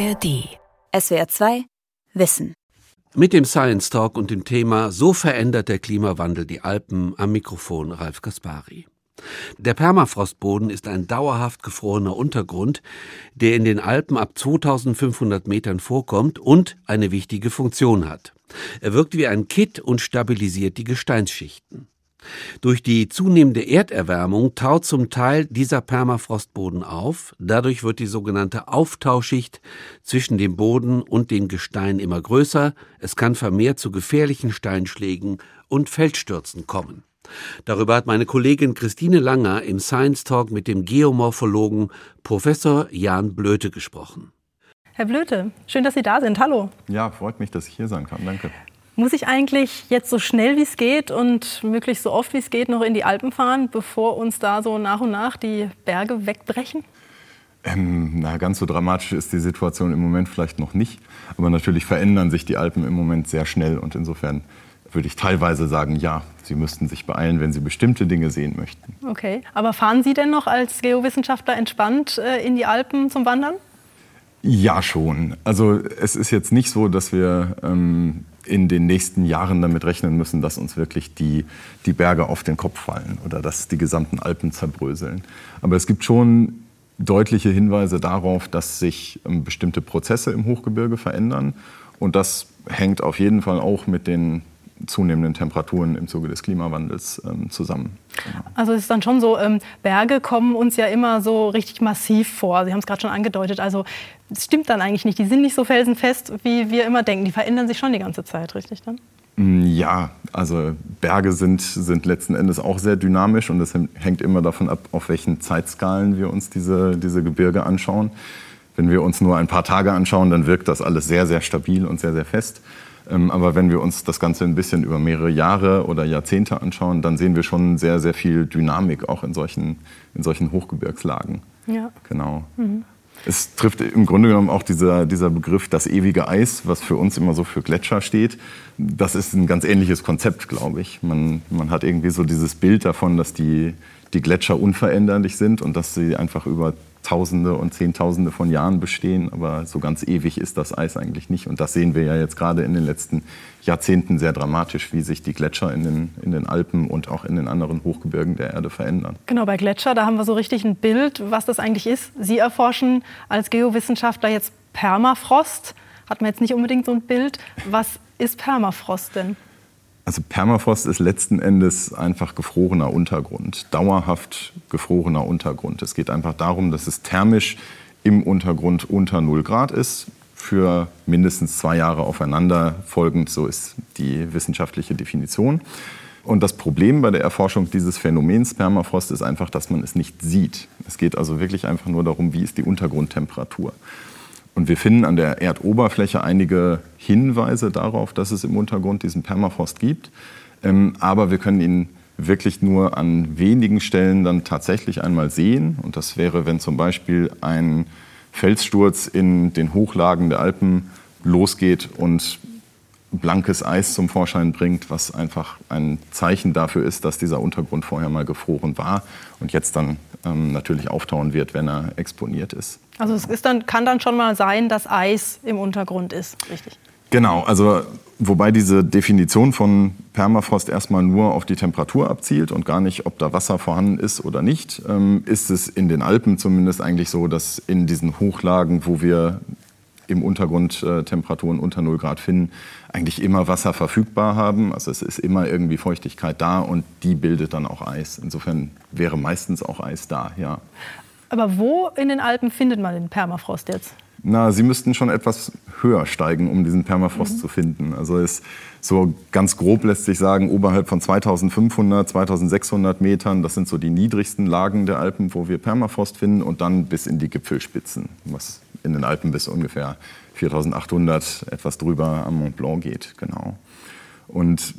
ARD. SWR 2 Wissen. Mit dem Science Talk und dem Thema So verändert der Klimawandel die Alpen am Mikrofon Ralf Kaspari. Der Permafrostboden ist ein dauerhaft gefrorener Untergrund, der in den Alpen ab 2500 Metern vorkommt und eine wichtige Funktion hat. Er wirkt wie ein Kitt und stabilisiert die Gesteinsschichten. Durch die zunehmende Erderwärmung taut zum Teil dieser Permafrostboden auf. Dadurch wird die sogenannte Auftauschschicht zwischen dem Boden und dem Gestein immer größer. Es kann vermehrt zu gefährlichen Steinschlägen und Feldstürzen kommen. Darüber hat meine Kollegin Christine Langer im Science Talk mit dem Geomorphologen Professor Jan Blöte gesprochen. Herr Blöte, schön, dass Sie da sind. Hallo. Ja, freut mich, dass ich hier sein kann. Danke. Muss ich eigentlich jetzt so schnell wie es geht und möglichst so oft wie es geht noch in die Alpen fahren, bevor uns da so nach und nach die Berge wegbrechen? Ähm, na, ganz so dramatisch ist die Situation im Moment vielleicht noch nicht. Aber natürlich verändern sich die Alpen im Moment sehr schnell. Und insofern würde ich teilweise sagen, ja, Sie müssten sich beeilen, wenn Sie bestimmte Dinge sehen möchten. Okay, aber fahren Sie denn noch als Geowissenschaftler entspannt äh, in die Alpen zum Wandern? Ja, schon. Also es ist jetzt nicht so, dass wir ähm, in den nächsten Jahren damit rechnen müssen, dass uns wirklich die, die Berge auf den Kopf fallen oder dass die gesamten Alpen zerbröseln. Aber es gibt schon deutliche Hinweise darauf, dass sich ähm, bestimmte Prozesse im Hochgebirge verändern. Und das hängt auf jeden Fall auch mit den zunehmenden Temperaturen im Zuge des Klimawandels ähm, zusammen. Also es ist dann schon so, ähm, Berge kommen uns ja immer so richtig massiv vor. Sie haben es gerade schon angedeutet. Also es stimmt dann eigentlich nicht. Die sind nicht so felsenfest, wie wir immer denken. Die verändern sich schon die ganze Zeit, richtig dann? Mm, ja, also Berge sind, sind letzten Endes auch sehr dynamisch und es hängt immer davon ab, auf welchen Zeitskalen wir uns diese, diese Gebirge anschauen. Wenn wir uns nur ein paar Tage anschauen, dann wirkt das alles sehr, sehr stabil und sehr, sehr fest. Ähm, aber wenn wir uns das Ganze ein bisschen über mehrere Jahre oder Jahrzehnte anschauen, dann sehen wir schon sehr, sehr viel Dynamik auch in solchen, in solchen Hochgebirgslagen. Ja. Genau. Mhm. Es trifft im Grunde genommen auch dieser, dieser Begriff das ewige Eis, was für uns immer so für Gletscher steht. Das ist ein ganz ähnliches Konzept, glaube ich. Man, man hat irgendwie so dieses Bild davon, dass die, die Gletscher unveränderlich sind und dass sie einfach über Tausende und Zehntausende von Jahren bestehen, aber so ganz ewig ist das Eis eigentlich nicht. Und das sehen wir ja jetzt gerade in den letzten Jahrzehnten sehr dramatisch, wie sich die Gletscher in den, in den Alpen und auch in den anderen Hochgebirgen der Erde verändern. Genau, bei Gletscher, da haben wir so richtig ein Bild, was das eigentlich ist. Sie erforschen als Geowissenschaftler jetzt Permafrost. Hat man jetzt nicht unbedingt so ein Bild. Was ist Permafrost denn? Also Permafrost ist letzten Endes einfach gefrorener Untergrund, dauerhaft gefrorener Untergrund. Es geht einfach darum, dass es thermisch im Untergrund unter 0 Grad ist, für mindestens zwei Jahre aufeinander folgend, so ist die wissenschaftliche Definition. Und das Problem bei der Erforschung dieses Phänomens Permafrost ist einfach, dass man es nicht sieht. Es geht also wirklich einfach nur darum, wie ist die Untergrundtemperatur. Und wir finden an der Erdoberfläche einige Hinweise darauf, dass es im Untergrund diesen Permafrost gibt. Ähm, aber wir können ihn wirklich nur an wenigen Stellen dann tatsächlich einmal sehen. Und das wäre, wenn zum Beispiel ein Felssturz in den Hochlagen der Alpen losgeht und blankes Eis zum Vorschein bringt, was einfach ein Zeichen dafür ist, dass dieser Untergrund vorher mal gefroren war und jetzt dann ähm, natürlich auftauen wird, wenn er exponiert ist. Also es ist dann, kann dann schon mal sein, dass Eis im Untergrund ist, richtig? Genau, also wobei diese Definition von Permafrost erstmal nur auf die Temperatur abzielt und gar nicht, ob da Wasser vorhanden ist oder nicht, ähm, ist es in den Alpen zumindest eigentlich so, dass in diesen Hochlagen, wo wir im Untergrund äh, Temperaturen unter 0 Grad finden, eigentlich immer Wasser verfügbar haben. Also es ist immer irgendwie Feuchtigkeit da und die bildet dann auch Eis. Insofern wäre meistens auch Eis da, ja. Aber wo in den Alpen findet man den Permafrost jetzt? Na, Sie müssten schon etwas höher steigen, um diesen Permafrost mhm. zu finden. Also ist so ganz grob lässt sich sagen, oberhalb von 2500, 2600 Metern, das sind so die niedrigsten Lagen der Alpen, wo wir Permafrost finden und dann bis in die Gipfelspitzen, was in den Alpen bis ungefähr 4800 etwas drüber am Mont Blanc geht, genau. Und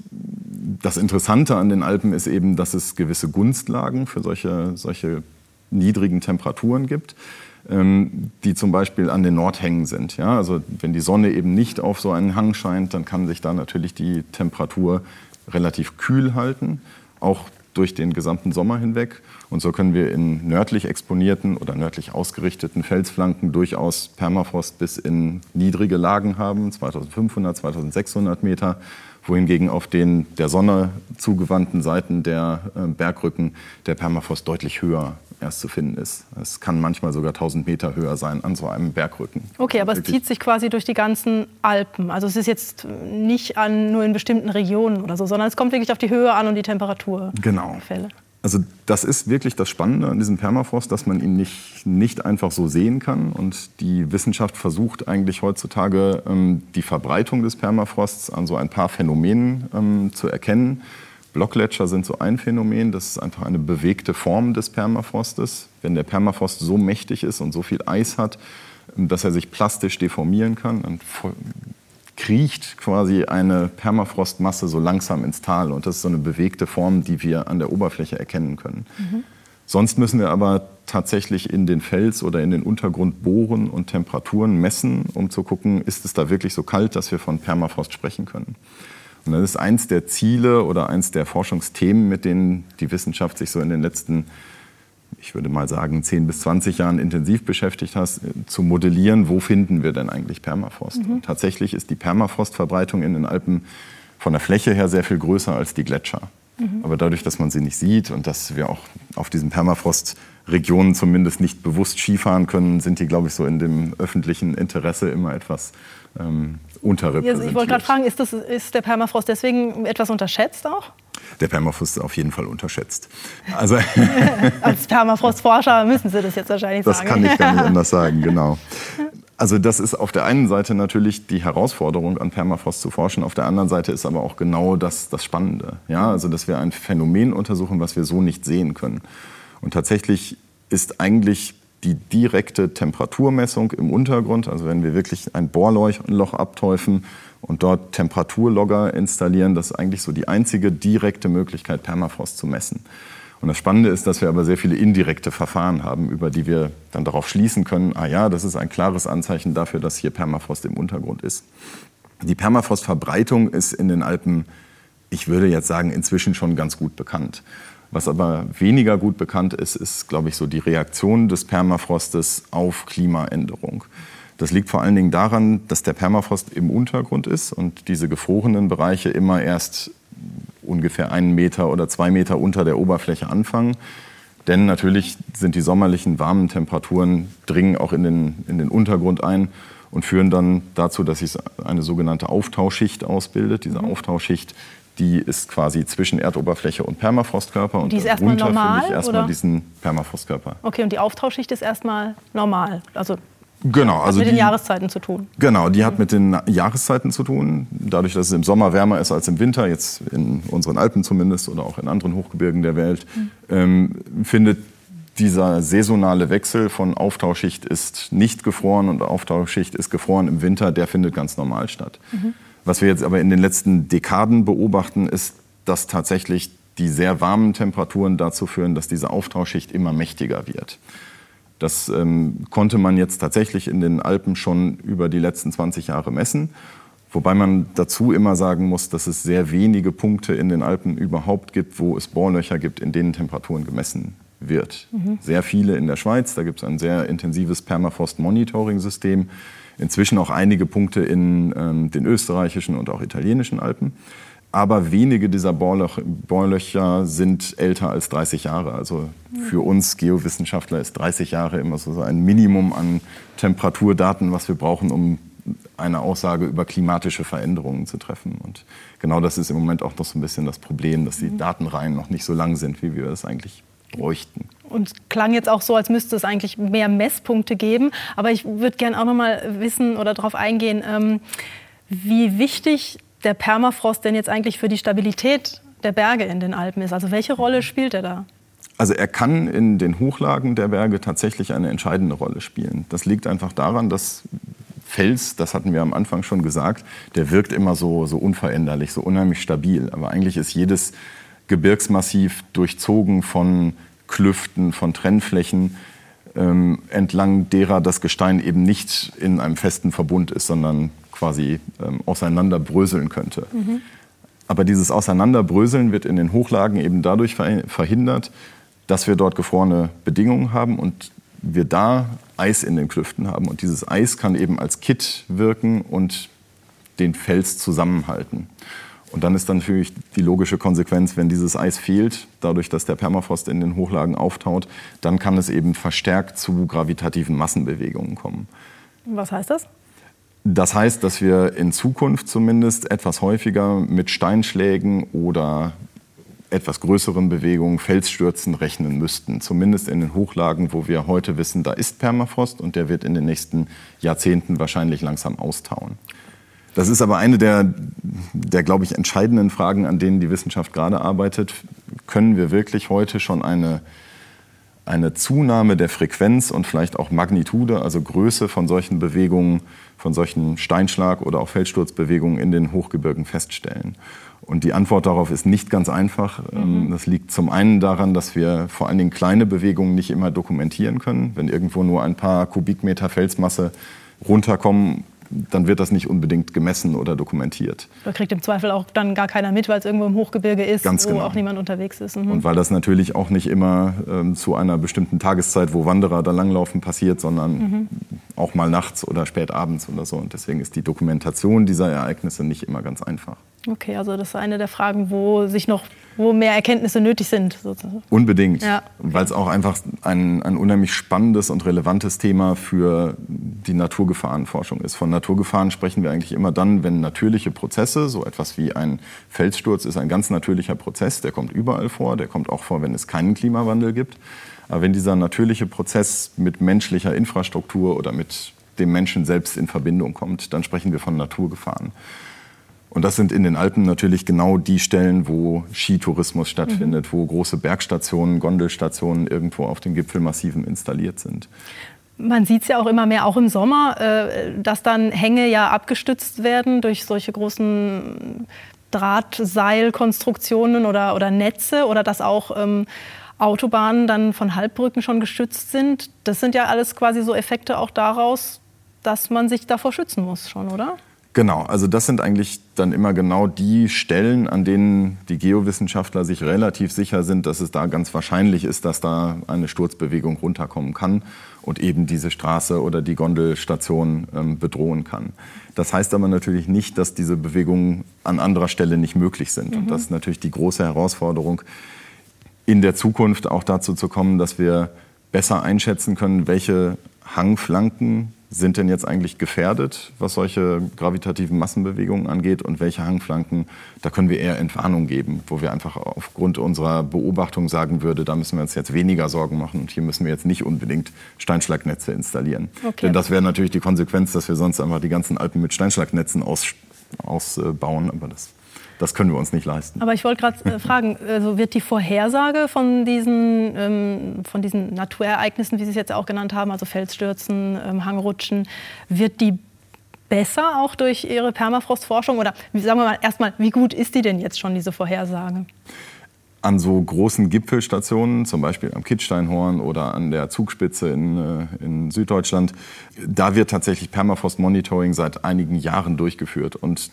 das Interessante an den Alpen ist eben, dass es gewisse Gunstlagen für solche, solche niedrigen Temperaturen gibt, ähm, die zum Beispiel an den Nordhängen sind. Ja? Also wenn die Sonne eben nicht auf so einen Hang scheint, dann kann sich da natürlich die Temperatur relativ kühl halten. Auch durch den gesamten Sommer hinweg. Und so können wir in nördlich exponierten oder nördlich ausgerichteten Felsflanken durchaus Permafrost bis in niedrige Lagen haben, 2500, 2600 Meter wohingegen auf den der Sonne zugewandten Seiten der äh, Bergrücken der Permafrost deutlich höher erst zu finden ist. Es kann manchmal sogar 1000 Meter höher sein an so einem Bergrücken. Okay, aber es zieht sich quasi durch die ganzen Alpen. Also es ist jetzt nicht an, nur in bestimmten Regionen oder so, sondern es kommt wirklich auf die Höhe an und die Temperatur. Genau. Fälle. Also das ist wirklich das Spannende an diesem Permafrost, dass man ihn nicht, nicht einfach so sehen kann. Und die Wissenschaft versucht eigentlich heutzutage ähm, die Verbreitung des Permafrosts an so ein paar Phänomenen ähm, zu erkennen. Blockgletscher sind so ein Phänomen, das ist einfach eine bewegte Form des Permafrostes. Wenn der Permafrost so mächtig ist und so viel Eis hat, ähm, dass er sich plastisch deformieren kann, dann kriecht quasi eine Permafrostmasse so langsam ins Tal. Und das ist so eine bewegte Form, die wir an der Oberfläche erkennen können. Mhm. Sonst müssen wir aber tatsächlich in den Fels oder in den Untergrund bohren und Temperaturen messen, um zu gucken, ist es da wirklich so kalt, dass wir von Permafrost sprechen können. Und das ist eins der Ziele oder eins der Forschungsthemen, mit denen die Wissenschaft sich so in den letzten ich würde mal sagen, 10 bis 20 Jahren intensiv beschäftigt hast, äh, zu modellieren, wo finden wir denn eigentlich Permafrost. Mhm. tatsächlich ist die Permafrostverbreitung in den Alpen von der Fläche her sehr viel größer als die Gletscher. Mhm. Aber dadurch, dass man sie nicht sieht und dass wir auch auf diesen Permafrostregionen zumindest nicht bewusst Skifahren können, sind die, glaube ich, so in dem öffentlichen Interesse immer etwas ähm, unterrepräsentiert. ich wollte gerade fragen, ist, das, ist der Permafrost deswegen etwas unterschätzt auch? Der Permafrost ist auf jeden Fall unterschätzt. Also Als Permafrostforscher müssen Sie das jetzt wahrscheinlich das sagen. Das kann ich gar nicht anders sagen, genau. Also das ist auf der einen Seite natürlich die Herausforderung, an Permafrost zu forschen. Auf der anderen Seite ist aber auch genau das, das Spannende. Ja, also dass wir ein Phänomen untersuchen, was wir so nicht sehen können. Und tatsächlich ist eigentlich die direkte Temperaturmessung im Untergrund, also wenn wir wirklich ein Bohrloch abteufen und dort Temperaturlogger installieren, das ist eigentlich so die einzige direkte Möglichkeit, Permafrost zu messen. Und das Spannende ist, dass wir aber sehr viele indirekte Verfahren haben, über die wir dann darauf schließen können, ah ja, das ist ein klares Anzeichen dafür, dass hier Permafrost im Untergrund ist. Die Permafrostverbreitung ist in den Alpen, ich würde jetzt sagen, inzwischen schon ganz gut bekannt. Was aber weniger gut bekannt ist, ist, glaube ich, so die Reaktion des Permafrostes auf Klimaänderung. Das liegt vor allen Dingen daran, dass der Permafrost im Untergrund ist und diese gefrorenen Bereiche immer erst ungefähr einen Meter oder zwei Meter unter der Oberfläche anfangen. Denn natürlich sind die sommerlichen warmen Temperaturen dringen auch in den, in den Untergrund ein und führen dann dazu, dass sich eine sogenannte Auftauschschicht ausbildet. Diese mhm. Auftauschschicht die ist quasi zwischen Erdoberfläche und Permafrostkörper. Und die ist erstmal normal? Ich erstmal diesen Permafrostkörper. Okay, und die Auftauschschicht ist erstmal normal? Also Genau, also hat mit die, den Jahreszeiten zu tun. Genau, die hat mit den Jahreszeiten zu tun. Dadurch, dass es im Sommer wärmer ist als im Winter, jetzt in unseren Alpen zumindest oder auch in anderen Hochgebirgen der Welt, mhm. ähm, findet dieser saisonale Wechsel von Auftauschschicht ist nicht gefroren und Auftauschschicht ist gefroren im Winter, der findet ganz normal statt. Mhm. Was wir jetzt aber in den letzten Dekaden beobachten, ist, dass tatsächlich die sehr warmen Temperaturen dazu führen, dass diese Auftauschschicht immer mächtiger wird. Das ähm, konnte man jetzt tatsächlich in den Alpen schon über die letzten 20 Jahre messen. Wobei man dazu immer sagen muss, dass es sehr wenige Punkte in den Alpen überhaupt gibt, wo es Bohrlöcher gibt, in denen Temperaturen gemessen wird. Mhm. Sehr viele in der Schweiz, da gibt es ein sehr intensives Permafrost-Monitoring-System inzwischen auch einige Punkte in ähm, den österreichischen und auch italienischen Alpen. Aber wenige dieser Bohrlöch Bohrlöcher sind älter als 30 Jahre. Also für uns Geowissenschaftler ist 30 Jahre immer so ein Minimum an Temperaturdaten, was wir brauchen, um eine Aussage über klimatische Veränderungen zu treffen. Und genau das ist im Moment auch noch so ein bisschen das Problem, dass die mhm. Datenreihen noch nicht so lang sind, wie wir es eigentlich bräuchten. Und klang jetzt auch so, als müsste es eigentlich mehr Messpunkte geben. Aber ich würde gerne auch noch mal wissen oder darauf eingehen, ähm, wie wichtig der Permafrost denn jetzt eigentlich für die Stabilität der Berge in den Alpen ist. Also welche Rolle spielt er da? Also er kann in den Hochlagen der Berge tatsächlich eine entscheidende Rolle spielen. Das liegt einfach daran, dass Fels, das hatten wir am Anfang schon gesagt, der wirkt immer so, so unveränderlich, so unheimlich stabil. Aber eigentlich ist jedes Gebirgsmassiv durchzogen von Klüften, von Trennflächen, ähm, entlang derer das Gestein eben nicht in einem festen Verbund ist, sondern quasi ähm, auseinanderbröseln könnte. Mhm. Aber dieses Auseinanderbröseln wird in den Hochlagen eben dadurch verhindert, dass wir dort gefrorene Bedingungen haben und wir da Eis in den Klüften haben. Und dieses Eis kann eben als Kit wirken und den Fels zusammenhalten. Und dann ist dann natürlich die logische Konsequenz, wenn dieses Eis fehlt, dadurch, dass der Permafrost in den Hochlagen auftaut, dann kann es eben verstärkt zu gravitativen Massenbewegungen kommen. Was heißt das? Das heißt, dass wir in Zukunft zumindest etwas häufiger mit Steinschlägen oder etwas größeren Bewegungen, Felsstürzen rechnen müssten. Zumindest in den Hochlagen, wo wir heute wissen, da ist Permafrost und der wird in den nächsten Jahrzehnten wahrscheinlich langsam austauen. Das ist aber eine der, der glaube ich, entscheidenden Fragen, an denen die Wissenschaft gerade arbeitet. Können wir wirklich heute schon eine, eine Zunahme der Frequenz und vielleicht auch Magnitude, also Größe von solchen Bewegungen, von solchen Steinschlag- oder auch Felssturzbewegungen in den Hochgebirgen feststellen? Und die Antwort darauf ist nicht ganz einfach. Ähm, mhm. Das liegt zum einen daran, dass wir vor allen Dingen kleine Bewegungen nicht immer dokumentieren können. Wenn irgendwo nur ein paar Kubikmeter Felsmasse runterkommen dann wird das nicht unbedingt gemessen oder dokumentiert. Da kriegt im Zweifel auch dann gar keiner mit, weil es irgendwo im Hochgebirge ist, Ganz wo genau. auch niemand unterwegs ist. Mhm. Und weil das natürlich auch nicht immer ähm, zu einer bestimmten Tageszeit, wo Wanderer da langlaufen, passiert, sondern mhm. Auch mal nachts oder spät abends oder so. Und deswegen ist die Dokumentation dieser Ereignisse nicht immer ganz einfach. Okay, also das ist eine der Fragen, wo sich noch wo mehr Erkenntnisse nötig sind. Sozusagen. Unbedingt, ja, weil es auch einfach ein, ein unheimlich spannendes und relevantes Thema für die Naturgefahrenforschung ist. Von Naturgefahren sprechen wir eigentlich immer dann, wenn natürliche Prozesse, so etwas wie ein Felssturz ist ein ganz natürlicher Prozess, der kommt überall vor, der kommt auch vor, wenn es keinen Klimawandel gibt. Aber wenn dieser natürliche Prozess mit menschlicher Infrastruktur oder mit dem Menschen selbst in Verbindung kommt, dann sprechen wir von Naturgefahren. Und das sind in den Alpen natürlich genau die Stellen, wo Skitourismus stattfindet, mhm. wo große Bergstationen, Gondelstationen irgendwo auf den Gipfelmassiven installiert sind. Man sieht es ja auch immer mehr, auch im Sommer, äh, dass dann Hänge ja abgestützt werden durch solche großen Drahtseilkonstruktionen oder, oder Netze oder dass auch ähm, Autobahnen dann von Halbbrücken schon geschützt sind. Das sind ja alles quasi so Effekte auch daraus, dass man sich davor schützen muss schon, oder? Genau, also das sind eigentlich dann immer genau die Stellen, an denen die Geowissenschaftler sich relativ sicher sind, dass es da ganz wahrscheinlich ist, dass da eine Sturzbewegung runterkommen kann und eben diese Straße oder die Gondelstation ähm, bedrohen kann. Das heißt aber natürlich nicht, dass diese Bewegungen an anderer Stelle nicht möglich sind. Mhm. Und das ist natürlich die große Herausforderung, in der Zukunft auch dazu zu kommen, dass wir besser einschätzen können, welche Hangflanken sind denn jetzt eigentlich gefährdet, was solche gravitativen Massenbewegungen angeht und welche Hangflanken, da können wir eher Entwarnung geben, wo wir einfach aufgrund unserer Beobachtung sagen würde, da müssen wir uns jetzt weniger Sorgen machen und hier müssen wir jetzt nicht unbedingt Steinschlagnetze installieren. Okay. Denn das wäre natürlich die Konsequenz, dass wir sonst einfach die ganzen Alpen mit Steinschlagnetzen aus, ausbauen, aber das das können wir uns nicht leisten. Aber ich wollte gerade äh, fragen, also wird die Vorhersage von diesen, ähm, von diesen Naturereignissen, wie Sie es jetzt auch genannt haben, also Felsstürzen, ähm, Hangrutschen, wird die besser auch durch Ihre Permafrostforschung? Oder sagen wir mal erstmal, wie gut ist die denn jetzt schon, diese Vorhersage? an so großen Gipfelstationen, zum Beispiel am Kitzsteinhorn oder an der Zugspitze in, äh, in Süddeutschland, da wird tatsächlich Permafrost-Monitoring seit einigen Jahren durchgeführt. Und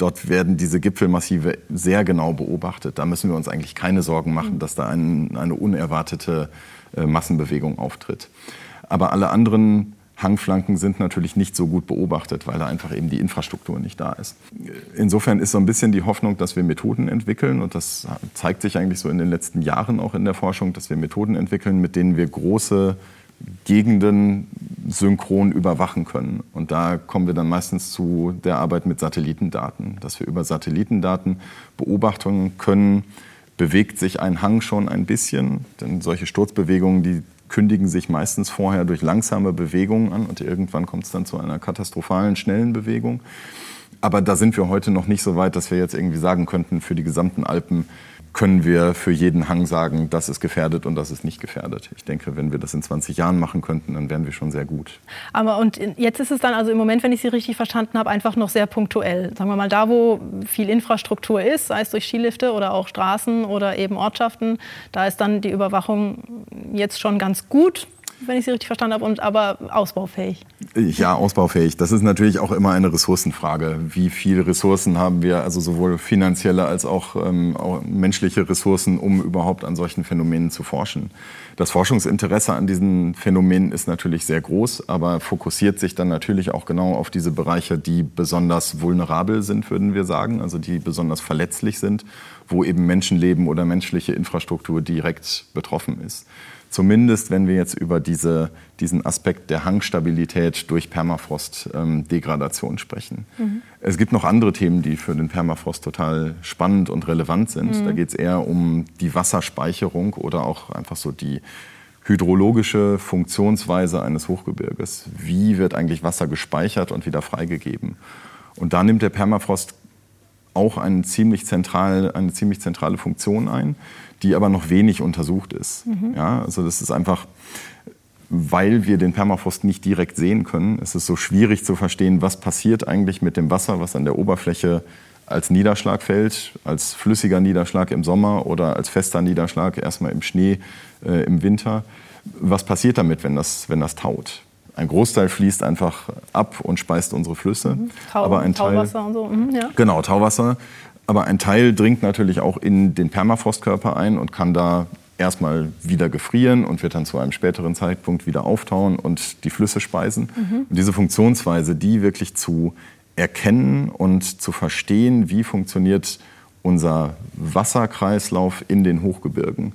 dort werden diese Gipfelmassive sehr genau beobachtet. Da müssen wir uns eigentlich keine Sorgen machen, dass da ein, eine unerwartete äh, Massenbewegung auftritt. Aber alle anderen Hangflanken sind natürlich nicht so gut beobachtet, weil da einfach eben die Infrastruktur nicht da ist. Insofern ist so ein bisschen die Hoffnung, dass wir Methoden entwickeln und das zeigt sich eigentlich so in den letzten Jahren auch in der Forschung, dass wir Methoden entwickeln, mit denen wir große Gegenden synchron überwachen können. Und da kommen wir dann meistens zu der Arbeit mit Satellitendaten, dass wir über Satellitendaten beobachten können, bewegt sich ein Hang schon ein bisschen. Denn solche Sturzbewegungen, die kündigen sich meistens vorher durch langsame Bewegungen an und irgendwann kommt es dann zu einer katastrophalen, schnellen Bewegung. Aber da sind wir heute noch nicht so weit, dass wir jetzt irgendwie sagen könnten, für die gesamten Alpen können wir für jeden Hang sagen, das ist gefährdet und das ist nicht gefährdet. Ich denke, wenn wir das in 20 Jahren machen könnten, dann wären wir schon sehr gut. Aber und jetzt ist es dann also im Moment, wenn ich Sie richtig verstanden habe, einfach noch sehr punktuell. Sagen wir mal, da wo viel Infrastruktur ist, sei es durch Skilifte oder auch Straßen oder eben Ortschaften, da ist dann die Überwachung jetzt schon ganz gut. Wenn ich Sie richtig verstanden habe, und aber ausbaufähig. Ja, ausbaufähig. Das ist natürlich auch immer eine Ressourcenfrage. Wie viele Ressourcen haben wir, also sowohl finanzielle als auch, ähm, auch menschliche Ressourcen, um überhaupt an solchen Phänomenen zu forschen? Das Forschungsinteresse an diesen Phänomenen ist natürlich sehr groß, aber fokussiert sich dann natürlich auch genau auf diese Bereiche, die besonders vulnerabel sind, würden wir sagen, also die besonders verletzlich sind, wo eben Menschenleben oder menschliche Infrastruktur direkt betroffen ist. Zumindest wenn wir jetzt über diese, diesen Aspekt der Hangstabilität durch Permafrost-Degradation ähm, sprechen. Mhm. Es gibt noch andere Themen, die für den Permafrost total spannend und relevant sind. Mhm. Da geht es eher um die Wasserspeicherung oder auch einfach so die hydrologische Funktionsweise eines Hochgebirges. Wie wird eigentlich Wasser gespeichert und wieder freigegeben? Und da nimmt der Permafrost auch eine ziemlich, zentral, eine ziemlich zentrale Funktion ein die aber noch wenig untersucht ist. Mhm. Ja, also das ist einfach, weil wir den Permafrost nicht direkt sehen können, ist es so schwierig zu verstehen, was passiert eigentlich mit dem Wasser, was an der Oberfläche als Niederschlag fällt, als flüssiger Niederschlag im Sommer oder als fester Niederschlag erstmal im Schnee äh, im Winter. Was passiert damit, wenn das, wenn das taut? Ein Großteil fließt einfach ab und speist unsere Flüsse. Mhm. Tau, aber ein Teil, Tauwasser und so. Mhm, ja. Genau, Tauwasser. Aber ein Teil dringt natürlich auch in den Permafrostkörper ein und kann da erstmal wieder gefrieren und wird dann zu einem späteren Zeitpunkt wieder auftauen und die Flüsse speisen. Mhm. Und diese Funktionsweise, die wirklich zu erkennen und zu verstehen, wie funktioniert unser Wasserkreislauf in den Hochgebirgen,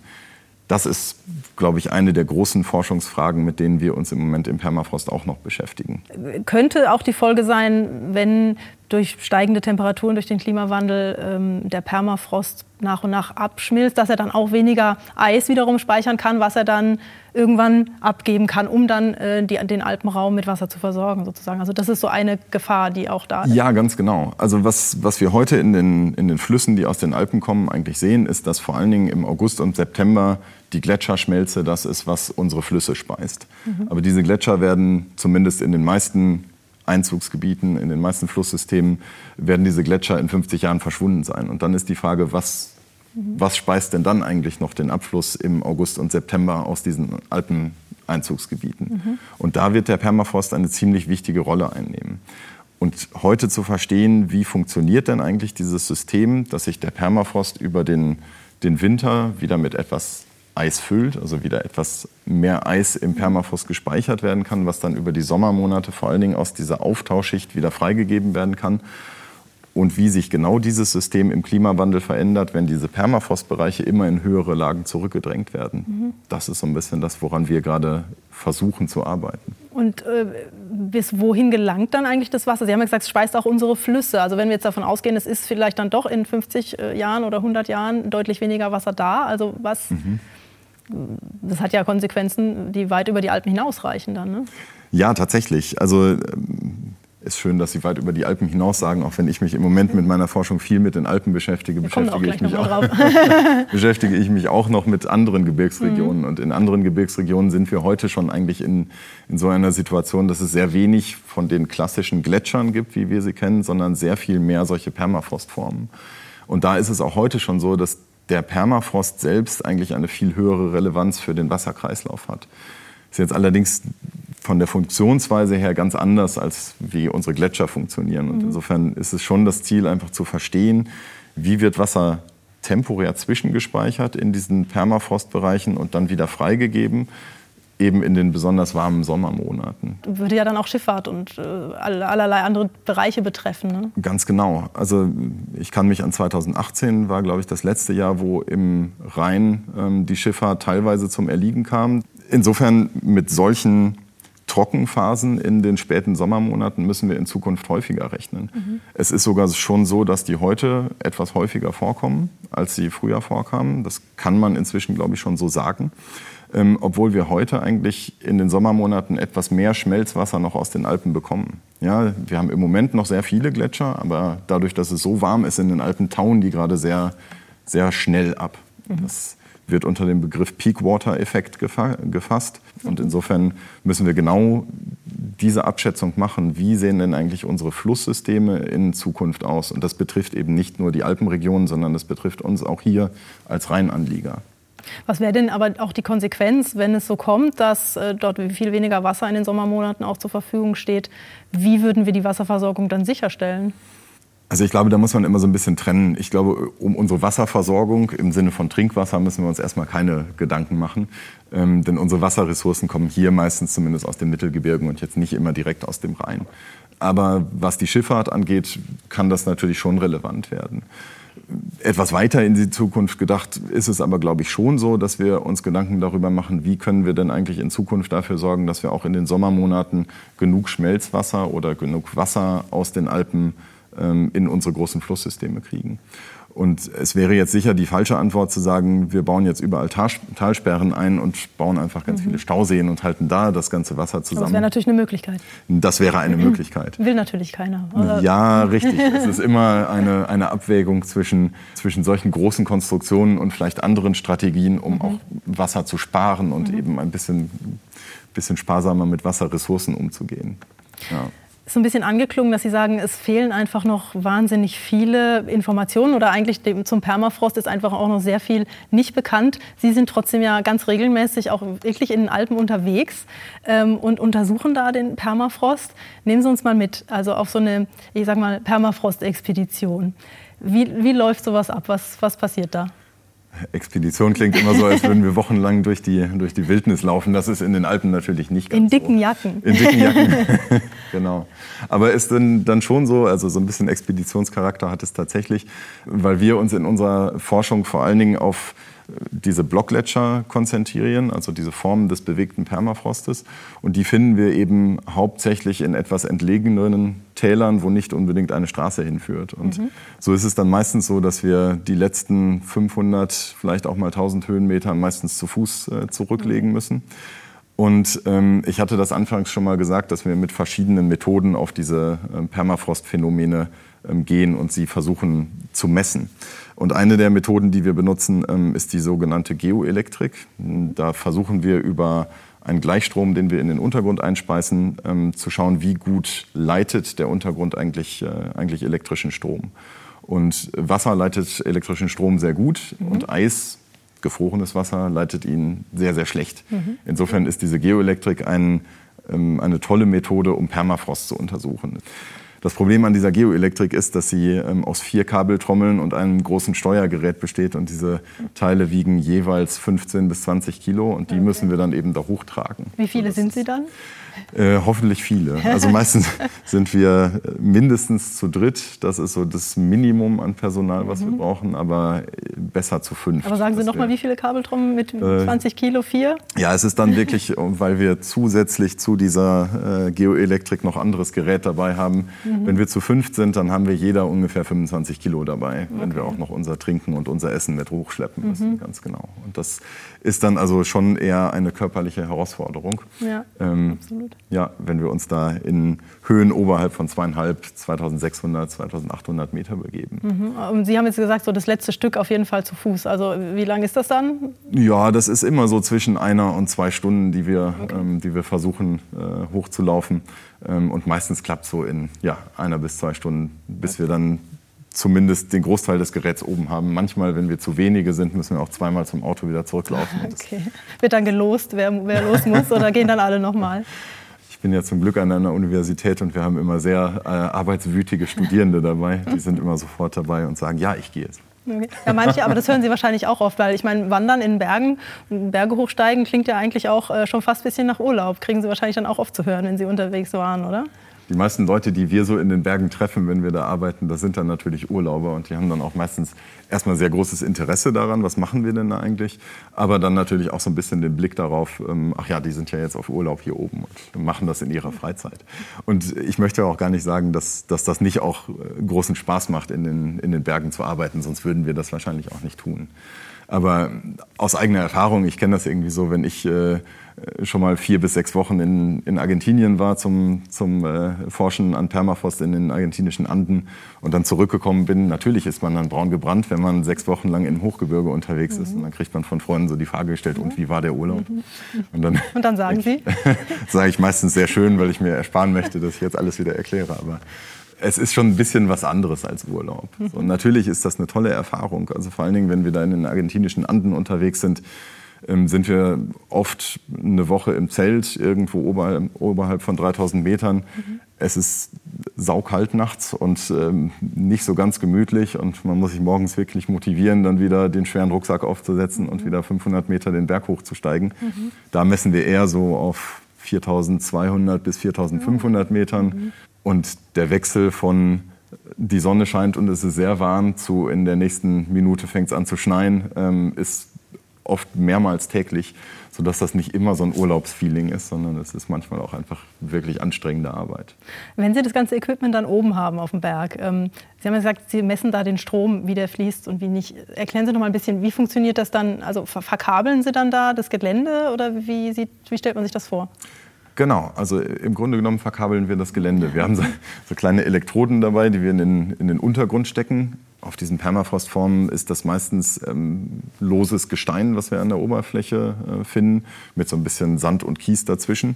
das ist, glaube ich, eine der großen Forschungsfragen, mit denen wir uns im Moment im Permafrost auch noch beschäftigen. Könnte auch die Folge sein, wenn durch steigende Temperaturen, durch den Klimawandel ähm, der Permafrost nach und nach abschmilzt, dass er dann auch weniger Eis wiederum speichern kann, was er dann irgendwann abgeben kann, um dann äh, die, den Alpenraum mit Wasser zu versorgen, sozusagen. Also das ist so eine Gefahr, die auch da ist. Ja, ganz genau. Also was, was wir heute in den, in den Flüssen, die aus den Alpen kommen, eigentlich sehen, ist, dass vor allen Dingen im August und September die Gletscherschmelze das ist, was unsere Flüsse speist. Mhm. Aber diese Gletscher werden zumindest in den meisten Einzugsgebieten, in den meisten Flusssystemen werden diese Gletscher in 50 Jahren verschwunden sein. Und dann ist die Frage, was, was speist denn dann eigentlich noch den Abfluss im August und September aus diesen Alpeneinzugsgebieten? Mhm. Und da wird der Permafrost eine ziemlich wichtige Rolle einnehmen. Und heute zu verstehen, wie funktioniert denn eigentlich dieses System, dass sich der Permafrost über den, den Winter wieder mit etwas Eis füllt, also wieder etwas mehr Eis im Permafrost gespeichert werden kann, was dann über die Sommermonate vor allen Dingen aus dieser Auftauschschicht wieder freigegeben werden kann. Und wie sich genau dieses System im Klimawandel verändert, wenn diese Permafrostbereiche immer in höhere Lagen zurückgedrängt werden. Mhm. Das ist so ein bisschen das, woran wir gerade versuchen zu arbeiten. Und äh, bis wohin gelangt dann eigentlich das Wasser? Sie haben ja gesagt, es speist auch unsere Flüsse. Also wenn wir jetzt davon ausgehen, es ist vielleicht dann doch in 50 äh, Jahren oder 100 Jahren deutlich weniger Wasser da. Also was... Mhm das hat ja Konsequenzen, die weit über die Alpen hinausreichen dann. Ne? Ja, tatsächlich. Also ähm, ist schön, dass Sie weit über die Alpen hinaus sagen, auch wenn ich mich im Moment mit meiner Forschung viel mit den Alpen beschäftige, beschäftige ich, mich auch, beschäftige ich mich auch noch mit anderen Gebirgsregionen. Mhm. Und in anderen Gebirgsregionen sind wir heute schon eigentlich in, in so einer Situation, dass es sehr wenig von den klassischen Gletschern gibt, wie wir sie kennen, sondern sehr viel mehr solche Permafrostformen. Und da ist es auch heute schon so, dass der Permafrost selbst eigentlich eine viel höhere Relevanz für den Wasserkreislauf hat. Ist jetzt allerdings von der Funktionsweise her ganz anders, als wie unsere Gletscher funktionieren. Und mhm. insofern ist es schon das Ziel, einfach zu verstehen, wie wird Wasser temporär zwischengespeichert in diesen Permafrostbereichen und dann wieder freigegeben eben in den besonders warmen Sommermonaten. Würde ja dann auch Schifffahrt und äh, allerlei andere Bereiche betreffen. Ne? Ganz genau. Also ich kann mich an 2018 war, glaube ich, das letzte Jahr, wo im Rhein ähm, die Schifffahrt teilweise zum Erliegen kam. Insofern mit solchen Trockenphasen in den späten Sommermonaten müssen wir in Zukunft häufiger rechnen. Mhm. Es ist sogar schon so, dass die heute etwas häufiger vorkommen, als sie früher vorkamen. Das kann man inzwischen, glaube ich, schon so sagen ähm, obwohl wir heute eigentlich in den Sommermonaten etwas mehr Schmelzwasser noch aus den Alpen bekommen. Ja, wir haben im Moment noch sehr viele Gletscher, aber dadurch, dass es so warm ist in den Alpen, tauen die gerade sehr, sehr schnell ab. Mhm. Das wird unter dem Begriff Peak-Water-Effekt gefasst. Und insofern müssen wir genau diese Abschätzung machen, wie sehen denn eigentlich unsere Flusssysteme in Zukunft aus. Und das betrifft eben nicht nur die Alpenregion, sondern das betrifft uns auch hier als Rheinanlieger. Was wäre denn aber auch die Konsequenz, wenn es so kommt, dass äh, dort viel weniger Wasser in den Sommermonaten auch zur Verfügung steht? Wie würden wir die Wasserversorgung dann sicherstellen? Also ich glaube, da muss man immer so ein bisschen trennen. Ich glaube, um unsere Wasserversorgung im Sinne von Trinkwasser müssen wir uns erstmal keine Gedanken machen. Ähm, denn unsere Wasserressourcen kommen hier meistens zumindest aus den Mittelgebirgen und jetzt nicht immer direkt aus dem Rhein. Aber was die Schifffahrt angeht, kann das natürlich schon relevant werden. Etwas weiter in die Zukunft gedacht ist es aber, glaube ich, schon so, dass wir uns Gedanken darüber machen, wie können wir denn eigentlich in Zukunft dafür sorgen, dass wir auch in den Sommermonaten genug Schmelzwasser oder genug Wasser aus den Alpen ähm, in unsere großen Flusssysteme kriegen. Und es wäre jetzt sicher die falsche Antwort zu sagen, wir bauen jetzt überall Talsperren ein und bauen einfach ganz mhm. viele Stauseen und halten da das ganze Wasser zusammen. das wäre natürlich eine Möglichkeit. Das wäre eine Möglichkeit. Will natürlich keiner. Oder? Ja, richtig. es ist immer eine, eine Abwägung zwischen, zwischen solchen großen Konstruktionen und vielleicht anderen Strategien, um mhm. auch Wasser zu sparen und mhm. eben ein bisschen, bisschen sparsamer mit Wasserressourcen umzugehen. Ja so ein bisschen angeklungen, dass Sie sagen, es fehlen einfach noch wahnsinnig viele Informationen oder eigentlich zum Permafrost ist einfach auch noch sehr viel nicht bekannt. Sie sind trotzdem ja ganz regelmäßig auch wirklich in den Alpen unterwegs ähm, und untersuchen da den Permafrost. Nehmen Sie uns mal mit, also auf so eine, ich sag mal, Permafrost-Expedition. Wie, wie läuft sowas ab? Was, was passiert da? Expedition klingt immer so, als würden wir wochenlang durch die, durch die Wildnis laufen. Das ist in den Alpen natürlich nicht ganz In dicken so. Jacken. In dicken Jacken, genau. Aber ist denn dann schon so, also so ein bisschen Expeditionscharakter hat es tatsächlich, weil wir uns in unserer Forschung vor allen Dingen auf diese Blockgletscher konzentrieren, also diese Formen des bewegten Permafrostes. Und die finden wir eben hauptsächlich in etwas entlegeneren Tälern, wo nicht unbedingt eine Straße hinführt. Und mhm. so ist es dann meistens so, dass wir die letzten 500, vielleicht auch mal 1000 Höhenmeter meistens zu Fuß äh, zurücklegen mhm. müssen. Und ähm, ich hatte das anfangs schon mal gesagt, dass wir mit verschiedenen Methoden auf diese äh, Permafrostphänomene gehen und sie versuchen zu messen. Und eine der Methoden, die wir benutzen, ähm, ist die sogenannte Geoelektrik. Da versuchen wir über einen Gleichstrom, den wir in den Untergrund einspeisen, ähm, zu schauen, wie gut leitet der Untergrund eigentlich, äh, eigentlich elektrischen Strom. Und Wasser leitet elektrischen Strom sehr gut mhm. und Eis, gefrorenes Wasser, leitet ihn sehr, sehr schlecht. Mhm. Insofern ist diese Geoelektrik ein, ähm, eine tolle Methode, um Permafrost zu untersuchen. Das Problem an dieser Geoelektrik ist, dass sie ähm, aus vier Kabeltrommeln und einem großen Steuergerät besteht und diese Teile wiegen jeweils 15 bis 20 Kilo und die okay. müssen wir dann eben da hochtragen. Wie viele sind sie dann? Äh, hoffentlich viele. Also meistens sind wir mindestens zu dritt. Das ist so das Minimum an Personal, was mhm. wir brauchen, aber besser zu fünf. Aber sagen Sie noch mal, wie viele Kabeltrommeln mit äh, 20 Kilo? Vier? Ja, es ist dann wirklich, weil wir zusätzlich zu dieser äh, Geoelektrik noch anderes Gerät dabei haben. Mhm. Wenn wir zu fünf sind, dann haben wir jeder ungefähr 25 Kilo dabei, okay. wenn wir auch noch unser Trinken und unser Essen mit hochschleppen müssen. Mhm. Ganz genau. Und das ist dann also schon eher eine körperliche Herausforderung. Ja, ähm, absolut. Ja, wenn wir uns da in Höhen oberhalb von zweieinhalb, 2600, 2800 Meter begeben. Mhm. Und Sie haben jetzt gesagt, so das letzte Stück auf jeden Fall zu Fuß. Also wie lang ist das dann? Ja, das ist immer so zwischen einer und zwei Stunden, die wir, okay. ähm, die wir versuchen äh, hochzulaufen. Ähm, und meistens klappt es so in ja, einer bis zwei Stunden, bis okay. wir dann zumindest den Großteil des Geräts oben haben. Manchmal, wenn wir zu wenige sind, müssen wir auch zweimal zum Auto wieder zurücklaufen. Okay. Wird dann gelost, wer, wer los muss, oder gehen dann alle nochmal? Ich bin ja zum Glück an einer Universität und wir haben immer sehr äh, arbeitswütige Studierende dabei. Die sind immer sofort dabei und sagen, ja, ich gehe jetzt. Okay. Ja, manche, aber das hören Sie wahrscheinlich auch oft, weil ich meine, Wandern in Bergen, Berge hochsteigen klingt ja eigentlich auch äh, schon fast ein bisschen nach Urlaub. Kriegen Sie wahrscheinlich dann auch oft zu hören, wenn Sie unterwegs waren, oder? Die meisten Leute, die wir so in den Bergen treffen, wenn wir da arbeiten, das sind dann natürlich Urlauber und die haben dann auch meistens erstmal sehr großes Interesse daran, was machen wir denn da eigentlich, aber dann natürlich auch so ein bisschen den Blick darauf, ähm, ach ja, die sind ja jetzt auf Urlaub hier oben und machen das in ihrer Freizeit. Und ich möchte auch gar nicht sagen, dass, dass das nicht auch äh, großen Spaß macht, in den, in den Bergen zu arbeiten, sonst würden wir das wahrscheinlich auch nicht tun. Aber aus eigener Erfahrung, ich kenne das irgendwie so, wenn ich äh, schon mal vier bis sechs Wochen in, in Argentinien war zum, zum äh, Forschen an Permafrost in den argentinischen Anden und dann zurückgekommen bin. Natürlich ist man dann braun gebrannt, wenn man sechs Wochen lang im Hochgebirge unterwegs mhm. ist. Und dann kriegt man von Freunden so die Frage gestellt, und wie war der Urlaub? Mhm. Und, dann, und dann sagen Sie? sage ich meistens sehr schön, weil ich mir ersparen möchte, dass ich jetzt alles wieder erkläre. Aber es ist schon ein bisschen was anderes als Urlaub. Mhm. Und natürlich ist das eine tolle Erfahrung. Also vor allen Dingen, wenn wir da in den argentinischen Anden unterwegs sind, sind wir oft eine Woche im Zelt, irgendwo oberhalb, oberhalb von 3000 Metern. Mhm. Es ist saukalt nachts und ähm, nicht so ganz gemütlich und man muss sich morgens wirklich motivieren, dann wieder den schweren Rucksack aufzusetzen mhm. und wieder 500 Meter den Berg hochzusteigen. Mhm. Da messen wir eher so auf 4200 bis 4500 Metern. Mhm. Und der Wechsel von die Sonne scheint und es ist sehr warm zu in der nächsten Minute fängt es an zu schneien, ähm, ist oft mehrmals täglich, sodass das nicht immer so ein Urlaubsfeeling ist, sondern es ist manchmal auch einfach wirklich anstrengende Arbeit. Wenn Sie das ganze Equipment dann oben haben auf dem Berg, ähm, Sie haben ja gesagt, Sie messen da den Strom, wie der fließt und wie nicht. Erklären Sie noch mal ein bisschen, wie funktioniert das dann? Also verkabeln Sie dann da das Gelände oder wie, sieht, wie stellt man sich das vor? Genau, also im Grunde genommen verkabeln wir das Gelände. Wir haben so, so kleine Elektroden dabei, die wir in den, in den Untergrund stecken. Auf diesen Permafrostformen ist das meistens ähm, loses Gestein, was wir an der Oberfläche äh, finden, mit so ein bisschen Sand und Kies dazwischen.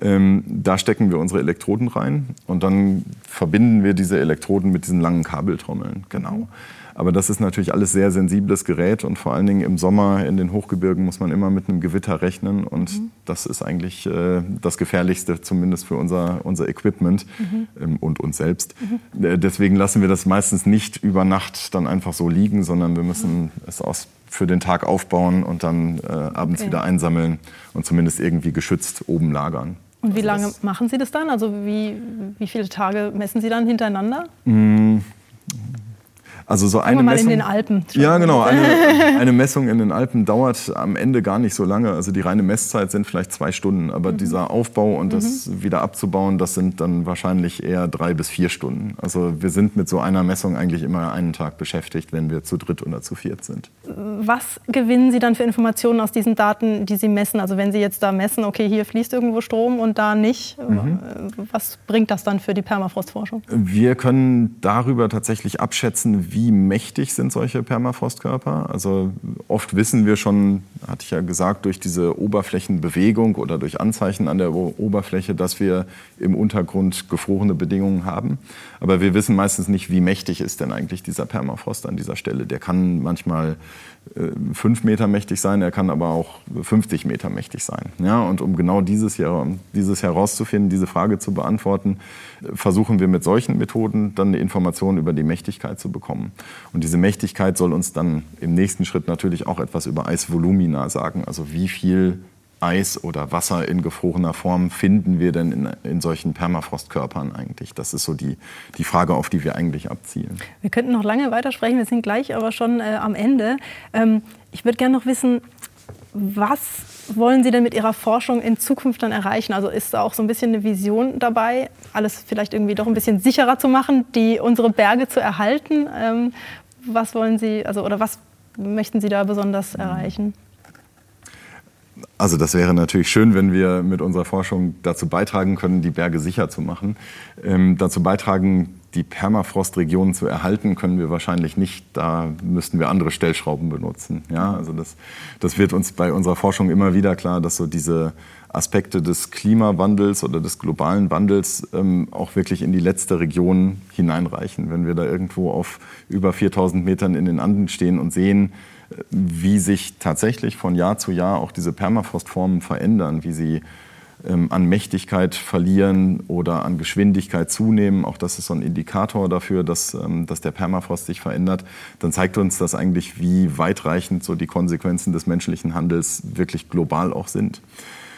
Ähm, da stecken wir unsere Elektroden rein und dann verbinden wir diese Elektroden mit diesen langen Kabeltrommeln. Genau. Mhm. Aber das ist natürlich alles sehr sensibles Gerät und vor allen Dingen im Sommer in den Hochgebirgen muss man immer mit einem Gewitter rechnen und mhm. das ist eigentlich äh, das Gefährlichste, zumindest für unser, unser Equipment mhm. ähm, und uns selbst. Mhm. Äh, deswegen lassen wir das meistens nicht über Nacht dann einfach so liegen, sondern wir müssen es aus für den Tag aufbauen und dann äh, abends okay. wieder einsammeln und zumindest irgendwie geschützt oben lagern. Und wie also lange machen Sie das dann? Also wie, wie viele Tage messen Sie dann hintereinander? Also so eine mal Messung. in den Alpen. Ja, genau. Eine, eine, Messung in den Alpen dauert am Ende gar nicht so lange. Also die reine Messzeit sind vielleicht zwei Stunden, aber mhm. dieser Aufbau und das mhm. wieder abzubauen, das sind dann wahrscheinlich eher drei bis vier Stunden. Also wir sind mit so einer Messung eigentlich immer einen Tag beschäftigt, wenn wir zu dritt oder zu viert sind. Was gewinnen Sie dann für Informationen aus diesen Daten, die Sie messen? Also wenn Sie jetzt da messen, okay, hier fließt irgendwo Strom und da nicht, mhm. was bringt das dann für die Permafrostforschung? Wir können darüber tatsächlich abschätzen, wie mächtig sind solche Permafrostkörper? Also oft wissen wir schon, hatte ich ja gesagt, durch diese Oberflächenbewegung oder durch Anzeichen an der Oberfläche, dass wir im Untergrund gefrorene Bedingungen haben. Aber wir wissen meistens nicht, wie mächtig ist denn eigentlich dieser Permafrost an dieser Stelle. Der kann manchmal äh, fünf Meter mächtig sein, er kann aber auch 50 Meter mächtig sein. Ja, und um genau dieses, hier, dieses herauszufinden, diese Frage zu beantworten, versuchen wir mit solchen Methoden dann eine Information über die Mächtigkeit zu bekommen. Und diese Mächtigkeit soll uns dann im nächsten Schritt natürlich auch etwas über Eisvolumina sagen, also wie viel Eis oder Wasser in gefrorener Form finden wir denn in, in solchen Permafrostkörpern eigentlich? Das ist so die, die Frage, auf die wir eigentlich abzielen. Wir könnten noch lange weitersprechen, wir sind gleich aber schon äh, am Ende. Ähm, ich würde gerne noch wissen, was wollen Sie denn mit Ihrer Forschung in Zukunft dann erreichen? Also ist da auch so ein bisschen eine Vision dabei, alles vielleicht irgendwie doch ein bisschen sicherer zu machen, die unsere Berge zu erhalten? Ähm, was wollen Sie, also oder was möchten Sie da besonders erreichen? Also das wäre natürlich schön, wenn wir mit unserer Forschung dazu beitragen können, die Berge sicher zu machen. Ähm, dazu beitragen, die Permafrostregionen zu erhalten, können wir wahrscheinlich nicht. Da müssten wir andere Stellschrauben benutzen. Ja, also das, das wird uns bei unserer Forschung immer wieder klar, dass so diese Aspekte des Klimawandels oder des globalen Wandels ähm, auch wirklich in die letzte Region hineinreichen. Wenn wir da irgendwo auf über 4000 Metern in den Anden stehen und sehen, wie sich tatsächlich von Jahr zu Jahr auch diese Permafrostformen verändern, wie sie an Mächtigkeit verlieren oder an Geschwindigkeit zunehmen. Auch das ist so ein Indikator dafür, dass, ähm, dass der Permafrost sich verändert. Dann zeigt uns das eigentlich, wie weitreichend so die Konsequenzen des menschlichen Handels wirklich global auch sind.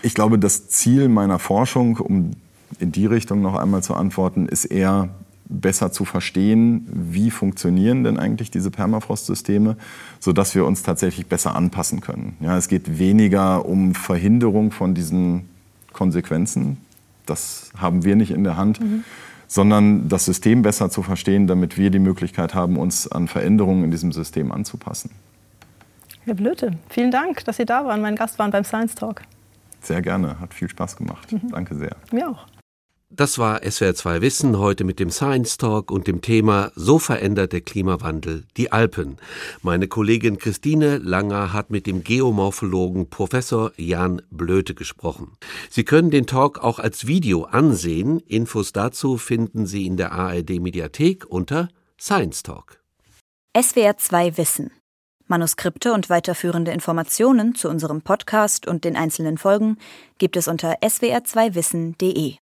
Ich glaube, das Ziel meiner Forschung, um in die Richtung noch einmal zu antworten, ist eher besser zu verstehen, wie funktionieren denn eigentlich diese Permafrostsysteme, sodass wir uns tatsächlich besser anpassen können. Ja, es geht weniger um Verhinderung von diesen Konsequenzen, das haben wir nicht in der Hand, mhm. sondern das System besser zu verstehen, damit wir die Möglichkeit haben, uns an Veränderungen in diesem System anzupassen. Herr Blöte, vielen Dank, dass Sie da waren, mein Gast waren beim Science Talk. Sehr gerne, hat viel Spaß gemacht. Mhm. Danke sehr. Mir auch. Das war SWR2 Wissen heute mit dem Science Talk und dem Thema So verändert der Klimawandel die Alpen. Meine Kollegin Christine Langer hat mit dem Geomorphologen Professor Jan Blöte gesprochen. Sie können den Talk auch als Video ansehen. Infos dazu finden Sie in der ARD Mediathek unter Science Talk. SWR2 Wissen. Manuskripte und weiterführende Informationen zu unserem Podcast und den einzelnen Folgen gibt es unter swr2wissen.de.